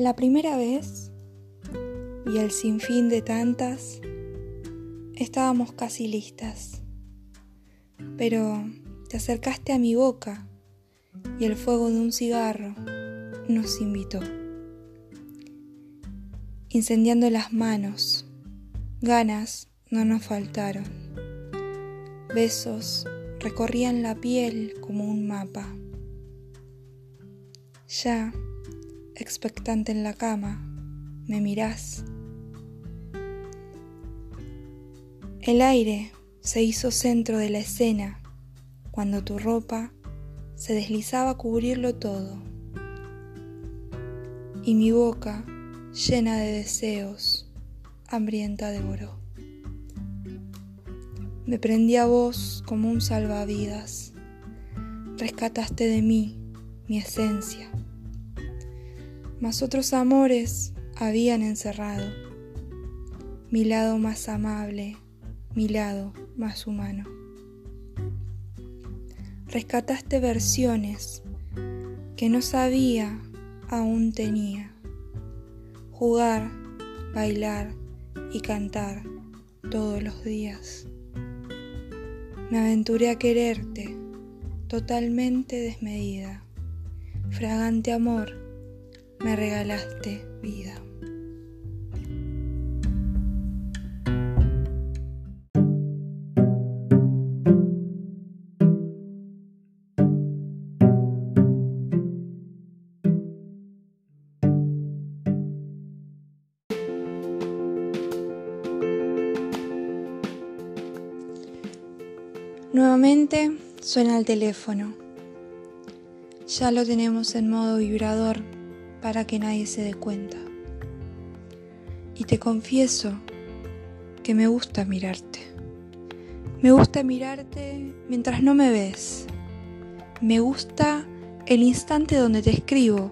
La primera vez, y el sinfín de tantas, estábamos casi listas, pero te acercaste a mi boca y el fuego de un cigarro nos invitó. Incendiando las manos, ganas no nos faltaron. Besos recorrían la piel como un mapa. Ya, expectante en la cama, me mirás. El aire se hizo centro de la escena cuando tu ropa se deslizaba a cubrirlo todo. Y mi boca, llena de deseos, hambrienta devoró. Me prendí a vos como un salvavidas. Rescataste de mí mi esencia. Mas otros amores habían encerrado mi lado más amable, mi lado más humano. Rescataste versiones que no sabía aún tenía. Jugar, bailar y cantar todos los días. Me aventuré a quererte, totalmente desmedida. Fragante amor, me regalaste vida. Nuevamente suena el teléfono. Ya lo tenemos en modo vibrador para que nadie se dé cuenta. Y te confieso que me gusta mirarte. Me gusta mirarte mientras no me ves. Me gusta el instante donde te escribo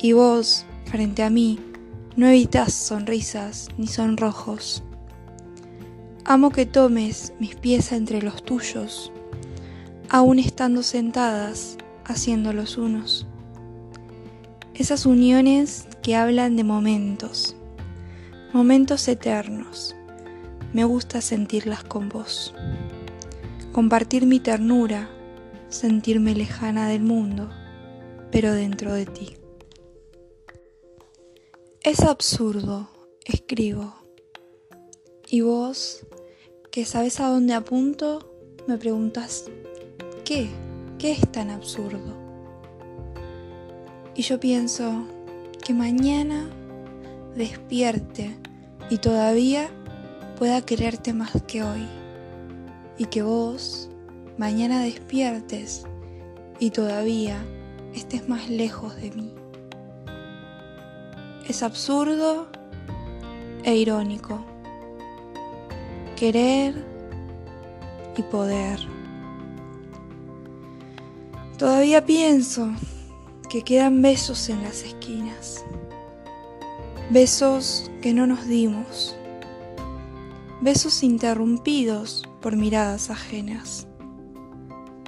y vos, frente a mí, no evitas sonrisas ni sonrojos. Amo que tomes mis pies entre los tuyos, aún estando sentadas haciendo los unos. Esas uniones que hablan de momentos, momentos eternos. Me gusta sentirlas con vos. Compartir mi ternura, sentirme lejana del mundo, pero dentro de ti. Es absurdo, escribo. Y vos que sabes a dónde apunto, me preguntas, ¿qué? ¿Qué es tan absurdo? Y yo pienso que mañana despierte y todavía pueda quererte más que hoy. Y que vos mañana despiertes y todavía estés más lejos de mí. Es absurdo e irónico querer y poder. Todavía pienso que quedan besos en las esquinas, besos que no nos dimos, besos interrumpidos por miradas ajenas.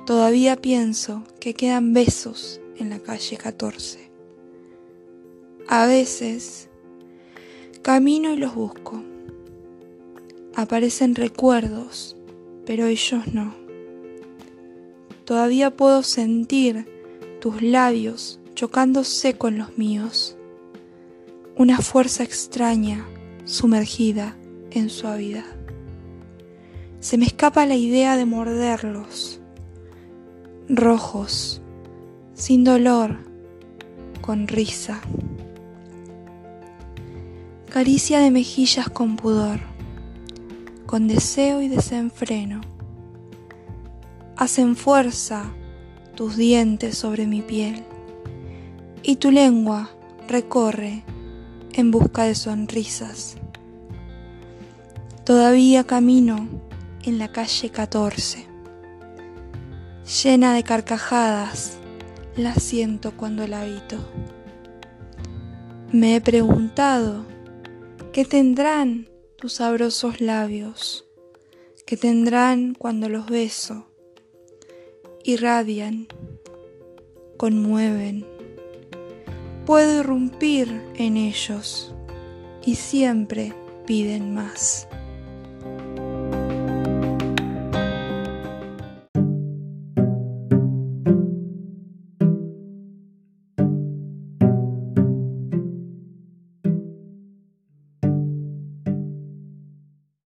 Todavía pienso que quedan besos en la calle 14. A veces camino y los busco Aparecen recuerdos, pero ellos no. Todavía puedo sentir tus labios chocándose con los míos. Una fuerza extraña sumergida en suavidad. Se me escapa la idea de morderlos. Rojos, sin dolor, con risa. Caricia de mejillas con pudor con deseo y desenfreno. Hacen fuerza tus dientes sobre mi piel y tu lengua recorre en busca de sonrisas. Todavía camino en la calle 14, llena de carcajadas, la siento cuando la habito. Me he preguntado, ¿qué tendrán tus sabrosos labios, que tendrán cuando los beso, irradian, conmueven, puedo irrumpir en ellos y siempre piden más.